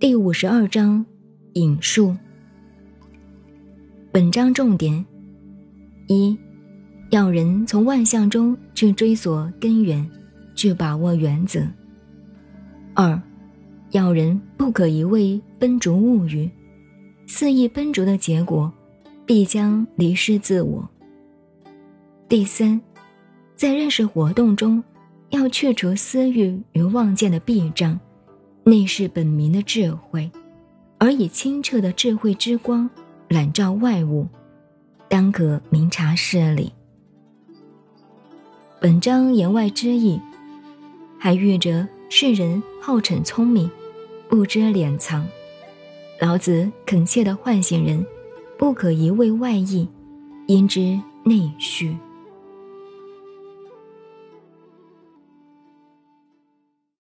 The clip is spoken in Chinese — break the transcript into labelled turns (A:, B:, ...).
A: 第五十二章引述。本章重点：一，要人从万象中去追索根源，去把握原则；二，要人不可一味奔逐物欲，肆意奔逐的结果，必将离失自我。第三，在认识活动中，要去除私欲与妄见的弊障。内是本明的智慧，而以清澈的智慧之光揽照外物，当可明察事理。本章言外之意，还喻着世人好逞聪明，不知敛藏。老子恳切地唤醒人，不可一味外溢，因之内虚。